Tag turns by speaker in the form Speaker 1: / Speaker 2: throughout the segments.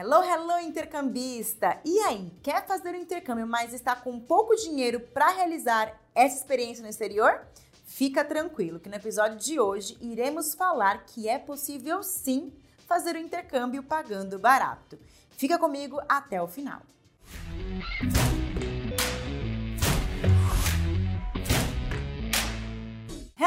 Speaker 1: Hello, hello, intercambista! E aí, quer fazer um intercâmbio, mas está com pouco dinheiro para realizar essa experiência no exterior? Fica tranquilo que no episódio de hoje iremos falar que é possível sim fazer o intercâmbio pagando barato. Fica comigo até o final.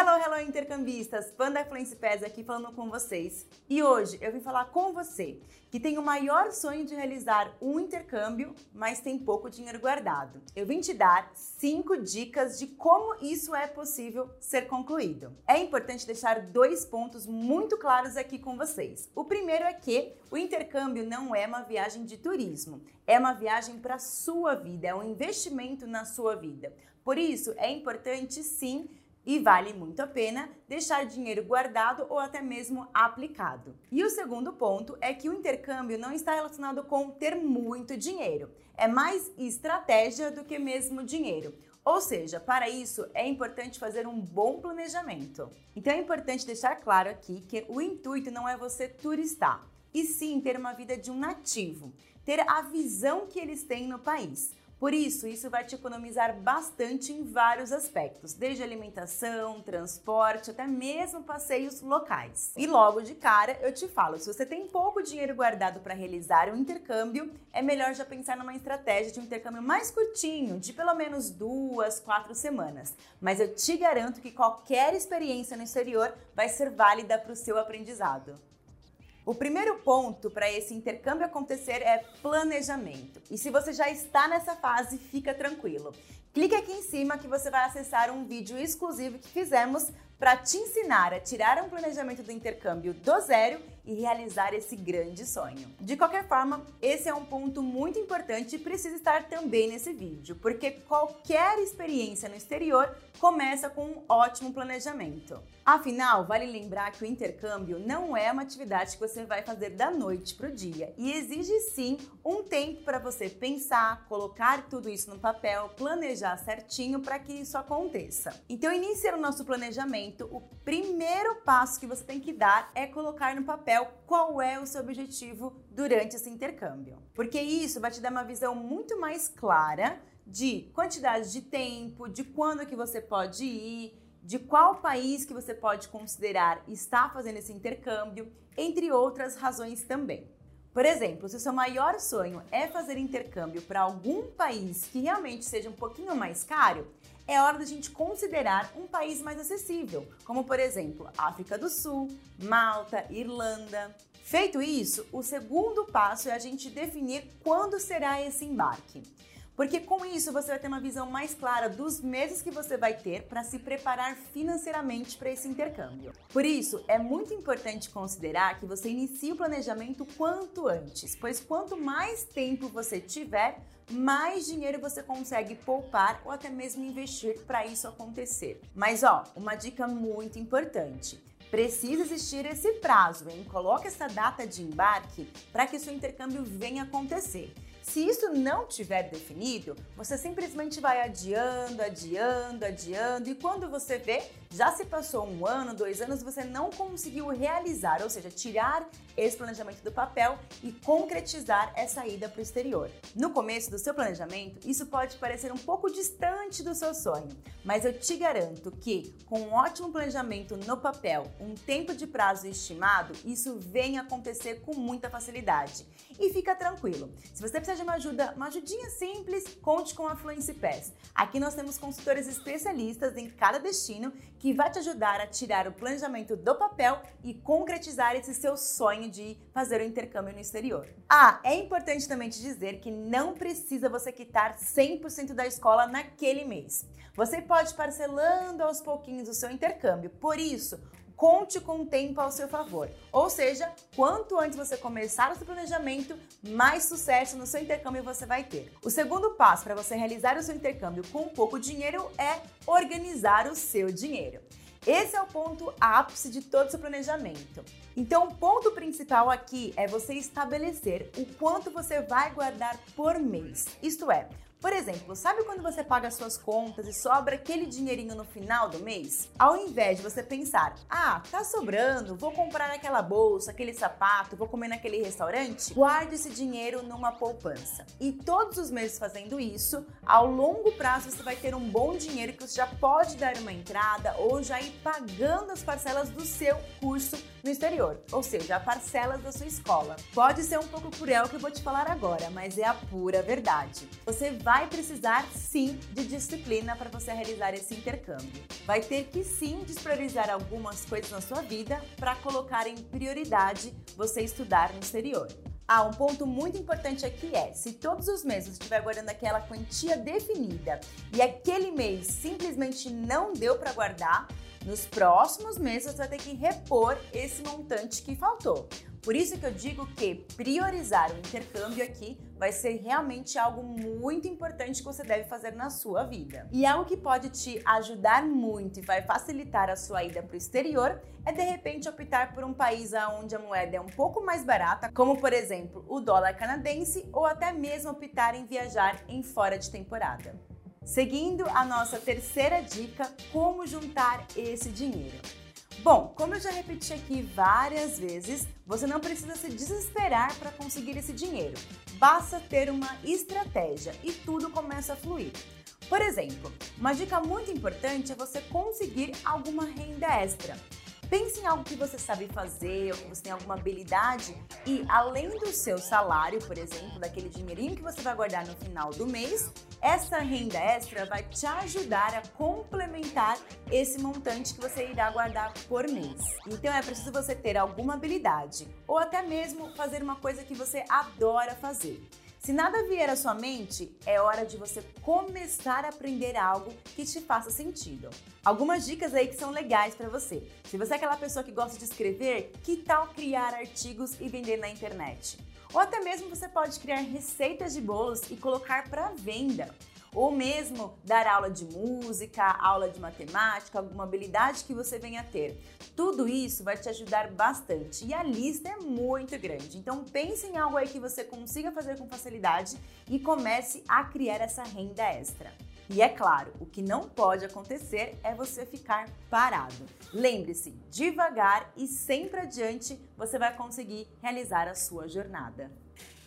Speaker 1: Hello, hello, intercambistas! Panda Fluency Pass aqui falando com vocês. E hoje eu vim falar com você que tem o maior sonho de realizar um intercâmbio, mas tem pouco dinheiro guardado. Eu vim te dar cinco dicas de como isso é possível ser concluído. É importante deixar dois pontos muito claros aqui com vocês. O primeiro é que o intercâmbio não é uma viagem de turismo, é uma viagem para sua vida, é um investimento na sua vida. Por isso, é importante sim e vale muito a pena deixar dinheiro guardado ou até mesmo aplicado. E o segundo ponto é que o intercâmbio não está relacionado com ter muito dinheiro, é mais estratégia do que mesmo dinheiro. Ou seja, para isso é importante fazer um bom planejamento. Então é importante deixar claro aqui que o intuito não é você turistar, e sim ter uma vida de um nativo, ter a visão que eles têm no país. Por isso, isso vai te economizar bastante em vários aspectos, desde alimentação, transporte, até mesmo passeios locais. E logo de cara, eu te falo, se você tem pouco dinheiro guardado para realizar um intercâmbio, é melhor já pensar numa estratégia de um intercâmbio mais curtinho, de pelo menos duas, quatro semanas. Mas eu te garanto que qualquer experiência no exterior vai ser válida para o seu aprendizado. O primeiro ponto para esse intercâmbio acontecer é planejamento. E se você já está nessa fase, fica tranquilo. Clique aqui em cima que você vai acessar um vídeo exclusivo que fizemos para te ensinar a tirar um planejamento do intercâmbio do zero e realizar esse grande sonho. De qualquer forma, esse é um ponto muito importante e precisa estar também nesse vídeo, porque qualquer experiência no exterior começa com um ótimo planejamento. Afinal, vale lembrar que o intercâmbio não é uma atividade que você vai fazer da noite para o dia e exige sim um tempo para você pensar, colocar tudo isso no papel, planejar certinho para que isso aconteça. Então, iniciar o nosso planejamento, o primeiro passo que você tem que dar é colocar no papel qual é o seu objetivo durante esse intercâmbio. Porque isso vai te dar uma visão muito mais clara de quantidade de tempo, de quando que você pode ir, de qual país que você pode considerar estar fazendo esse intercâmbio, entre outras razões também. Por exemplo, se o seu maior sonho é fazer intercâmbio para algum país que realmente seja um pouquinho mais caro, é hora da gente considerar um país mais acessível, como por exemplo África do Sul, Malta, Irlanda. Feito isso, o segundo passo é a gente definir quando será esse embarque porque com isso você vai ter uma visão mais clara dos meses que você vai ter para se preparar financeiramente para esse intercâmbio. Por isso, é muito importante considerar que você inicie o planejamento quanto antes, pois quanto mais tempo você tiver, mais dinheiro você consegue poupar ou até mesmo investir para isso acontecer. Mas ó, uma dica muito importante. Precisa existir esse prazo, hein? Coloque essa data de embarque para que seu intercâmbio venha acontecer. Se isso não tiver definido, você simplesmente vai adiando, adiando, adiando, e quando você vê, já se passou um ano, dois anos, você não conseguiu realizar, ou seja, tirar esse planejamento do papel e concretizar essa ida para o exterior. No começo do seu planejamento, isso pode parecer um pouco distante do seu sonho, mas eu te garanto que, com um ótimo planejamento no papel, um tempo de prazo estimado, isso vem acontecer com muita facilidade. E fica tranquilo, se você precisa de uma ajuda, uma ajudinha simples, conte com a Fluency Pass. Aqui nós temos consultores especialistas em cada destino que vai te ajudar a tirar o planejamento do papel e concretizar esse seu sonho de fazer o intercâmbio no exterior. Ah, é importante também te dizer que não precisa você quitar 100% da escola naquele mês. Você pode parcelando aos pouquinhos o seu intercâmbio. Por isso, conte com o tempo ao seu favor. Ou seja, quanto antes você começar o seu planejamento, mais sucesso no seu intercâmbio você vai ter. O segundo passo para você realizar o seu intercâmbio com pouco dinheiro é organizar o seu dinheiro. Esse é o ponto ápice de todo o seu planejamento. Então, o ponto principal aqui é você estabelecer o quanto você vai guardar por mês. Isto é, Por exemplo, sabe quando você paga suas contas e sobra aquele dinheirinho no final do mês? Ao invés de você pensar, ah, tá sobrando, vou comprar aquela bolsa, aquele sapato, vou comer naquele restaurante, guarde esse dinheiro numa poupança. E todos os meses fazendo isso, ao longo prazo você vai ter um bom dinheiro que você já pode dar uma entrada ou já ir pagando as parcelas do seu curso no exterior, ou seja, parcelas da sua escola. Pode ser um pouco cruel o que eu vou te falar agora, mas é a pura verdade. Você vai precisar sim de disciplina para você realizar esse intercâmbio. Vai ter que sim despriorizar algumas coisas na sua vida para colocar em prioridade você estudar no exterior. Ah, um ponto muito importante aqui é: se todos os meses estiver guardando aquela quantia definida e aquele mês simplesmente não deu para guardar, nos próximos meses você vai ter que repor esse montante que faltou. Por isso que eu digo que priorizar o intercâmbio aqui vai ser realmente algo muito importante que você deve fazer na sua vida. E algo que pode te ajudar muito e vai facilitar a sua ida para o exterior é de repente optar por um país onde a moeda é um pouco mais barata, como por exemplo o dólar canadense, ou até mesmo optar em viajar em fora de temporada. Seguindo a nossa terceira dica, como juntar esse dinheiro. Bom, como eu já repeti aqui várias vezes, você não precisa se desesperar para conseguir esse dinheiro. Basta ter uma estratégia e tudo começa a fluir. Por exemplo, uma dica muito importante é você conseguir alguma renda extra. Pense em algo que você sabe fazer, ou que você tem alguma habilidade e além do seu salário, por exemplo, daquele dinheirinho que você vai guardar no final do mês, essa renda extra vai te ajudar a complementar esse montante que você irá guardar por mês. Então é preciso você ter alguma habilidade ou até mesmo fazer uma coisa que você adora fazer. Se nada vier à sua mente, é hora de você começar a aprender algo que te faça sentido. Algumas dicas aí que são legais para você. Se você é aquela pessoa que gosta de escrever, que tal criar artigos e vender na internet? Ou até mesmo você pode criar receitas de bolos e colocar para venda ou mesmo dar aula de música, aula de matemática, alguma habilidade que você venha a ter. Tudo isso vai te ajudar bastante e a lista é muito grande. Então pense em algo aí que você consiga fazer com facilidade e comece a criar essa renda extra. E é claro, o que não pode acontecer é você ficar parado. Lembre-se, devagar e sempre adiante você vai conseguir realizar a sua jornada.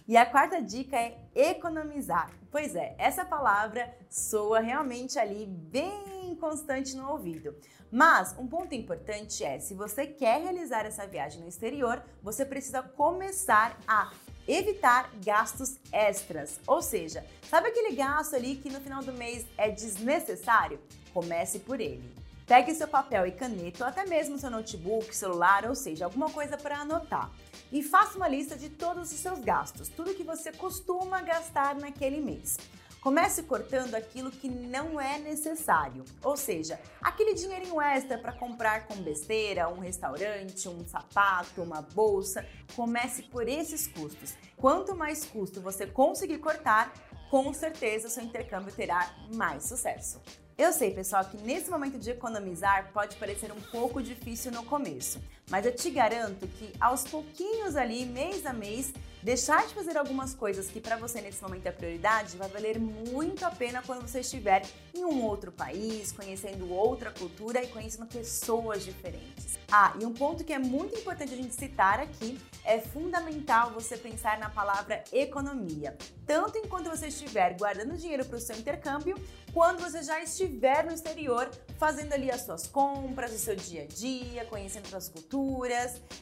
Speaker 1: E a quarta dica é economizar. Pois é, essa palavra soa realmente ali bem constante no ouvido. Mas um ponto importante é, se você quer realizar essa viagem no exterior, você precisa começar a evitar gastos extras. Ou seja, sabe aquele gasto ali que no final do mês é desnecessário? Comece por ele. Pegue seu papel e caneta ou até mesmo seu notebook, celular, ou seja, alguma coisa para anotar. E faça uma lista de todos os seus gastos, tudo que você costuma gastar naquele mês. Comece cortando aquilo que não é necessário, ou seja, aquele dinheirinho extra para comprar com besteira, um restaurante, um sapato, uma bolsa. Comece por esses custos. Quanto mais custo você conseguir cortar, com certeza seu intercâmbio terá mais sucesso. Eu sei, pessoal, que nesse momento de economizar pode parecer um pouco difícil no começo, mas eu te garanto que aos pouquinhos ali, mês a mês, deixar de fazer algumas coisas que para você nesse momento é prioridade vai valer muito a pena quando você estiver em um outro país, conhecendo outra cultura e conhecendo pessoas diferentes. Ah, e um ponto que é muito importante a gente citar aqui é fundamental você pensar na palavra economia, tanto enquanto você estiver guardando dinheiro para o seu intercâmbio, quando você já estiver no exterior fazendo ali as suas compras, o seu dia a dia, conhecendo suas culturas.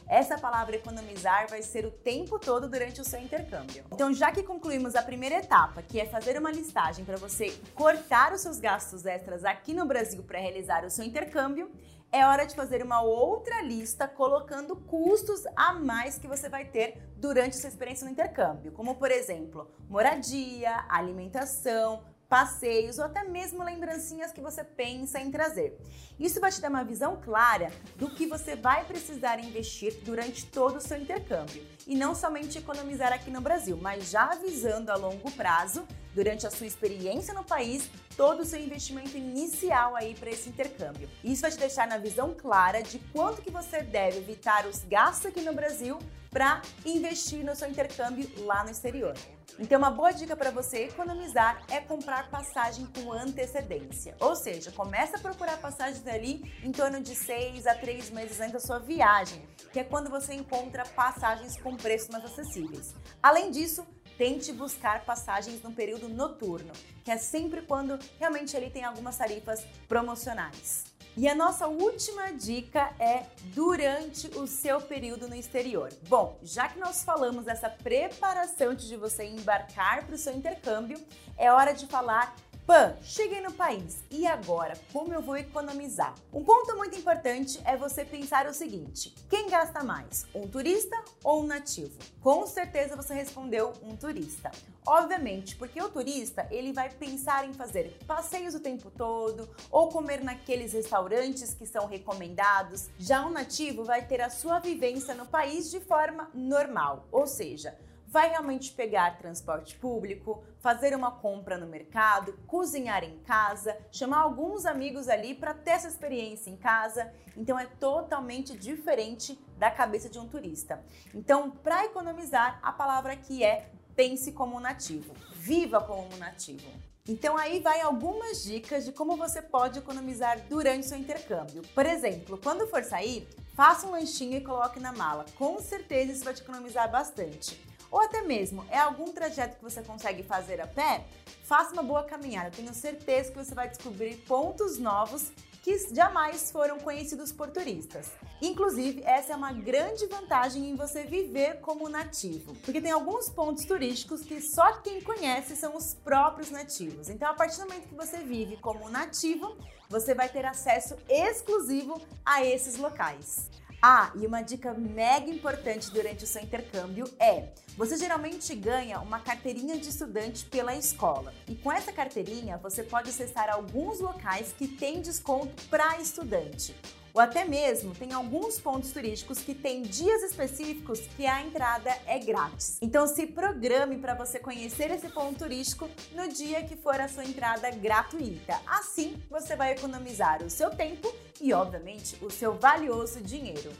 Speaker 1: Essa palavra economizar vai ser o tempo todo durante o seu intercâmbio. Então, já que concluímos a primeira etapa, que é fazer uma listagem para você cortar os seus gastos extras aqui no Brasil para realizar o seu intercâmbio, é hora de fazer uma outra lista colocando custos a mais que você vai ter durante sua experiência no intercâmbio, como por exemplo, moradia, alimentação, passeios ou até mesmo lembrancinhas que você pensa em trazer. Isso vai te dar uma visão clara do que você vai precisar investir durante todo o seu intercâmbio e não somente economizar aqui no Brasil, mas já avisando a longo prazo durante a sua experiência no país todo o seu investimento inicial aí para esse intercâmbio. Isso vai te deixar na visão clara de quanto que você deve evitar os gastos aqui no Brasil para investir no seu intercâmbio lá no exterior. Então, uma boa dica para você economizar é comprar passagem com antecedência. Ou seja, começa a procurar passagens ali em torno de seis a três meses antes da sua viagem, que é quando você encontra passagens com preços mais acessíveis. Além disso, tente buscar passagens no período noturno, que é sempre quando realmente ele tem algumas tarifas promocionais. E a nossa última dica é durante o seu período no exterior. Bom, já que nós falamos dessa preparação antes de você embarcar para o seu intercâmbio, é hora de falar Pan, cheguei no país e agora como eu vou economizar? Um ponto muito importante é você pensar o seguinte: quem gasta mais, um turista ou um nativo? Com certeza você respondeu um turista. Obviamente, porque o turista ele vai pensar em fazer passeios o tempo todo ou comer naqueles restaurantes que são recomendados. Já o nativo vai ter a sua vivência no país de forma normal, ou seja, vai realmente pegar transporte público, fazer uma compra no mercado, cozinhar em casa, chamar alguns amigos ali para ter essa experiência em casa. Então é totalmente diferente da cabeça de um turista. Então, para economizar, a palavra aqui é pense como um nativo, viva como um nativo. Então aí vai algumas dicas de como você pode economizar durante seu intercâmbio. Por exemplo, quando for sair, faça um lanchinho e coloque na mala. Com certeza isso vai te economizar bastante ou até mesmo é algum trajeto que você consegue fazer a pé, faça uma boa caminhada. Tenho certeza que você vai descobrir pontos novos que jamais foram conhecidos por turistas. Inclusive, essa é uma grande vantagem em você viver como nativo, porque tem alguns pontos turísticos que só quem conhece são os próprios nativos. Então, a partir do momento que você vive como nativo, você vai ter acesso exclusivo a esses locais. Ah, e uma dica mega importante durante o seu intercâmbio é: você geralmente ganha uma carteirinha de estudante pela escola. E com essa carteirinha, você pode acessar alguns locais que têm desconto para estudante. Ou até mesmo tem alguns pontos turísticos que têm dias específicos que a entrada é grátis. Então se programe para você conhecer esse ponto turístico no dia que for a sua entrada gratuita. Assim você vai economizar o seu tempo e, obviamente, o seu valioso dinheiro.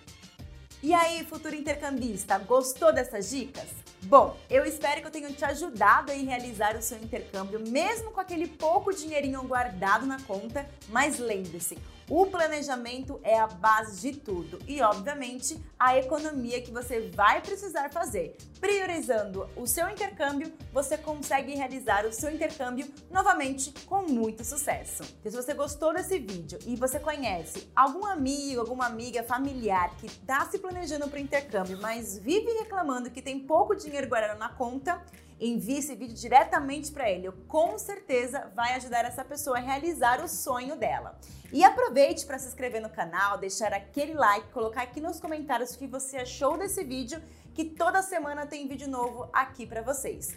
Speaker 1: E aí, futuro intercambista, gostou dessas dicas? Bom, eu espero que eu tenha te ajudado a realizar o seu intercâmbio, mesmo com aquele pouco dinheirinho guardado na conta, mas lembre-se, o planejamento é a base de tudo e, obviamente, a economia que você vai precisar fazer. Priorizando o seu intercâmbio, você consegue realizar o seu intercâmbio novamente com muito sucesso. Então, se você gostou desse vídeo e você conhece algum amigo, alguma amiga, familiar que está se planejando para o intercâmbio, mas vive reclamando que tem pouco dinheiro guardado na conta, envie esse vídeo diretamente para ele. Com certeza vai ajudar essa pessoa a realizar o sonho dela. E aproveite para se inscrever no canal, deixar aquele like, colocar aqui nos comentários o que você achou desse vídeo, que toda semana tem vídeo novo aqui para vocês.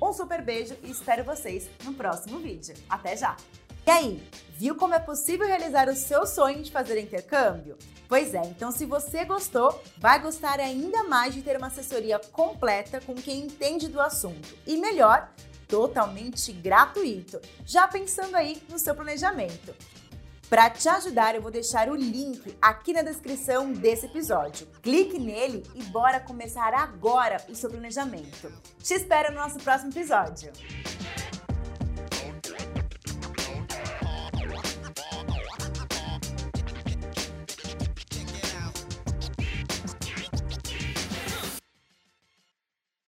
Speaker 1: Um super beijo e espero vocês no próximo vídeo. Até já! E aí, viu como é possível realizar o seu sonho de fazer intercâmbio? Pois é, então se você gostou, vai gostar ainda mais de ter uma assessoria completa com quem entende do assunto. E melhor, totalmente gratuito, já pensando aí no seu planejamento. Para te ajudar, eu vou deixar o link aqui na descrição desse episódio. Clique nele e bora começar agora o seu planejamento. Te espero no nosso próximo episódio.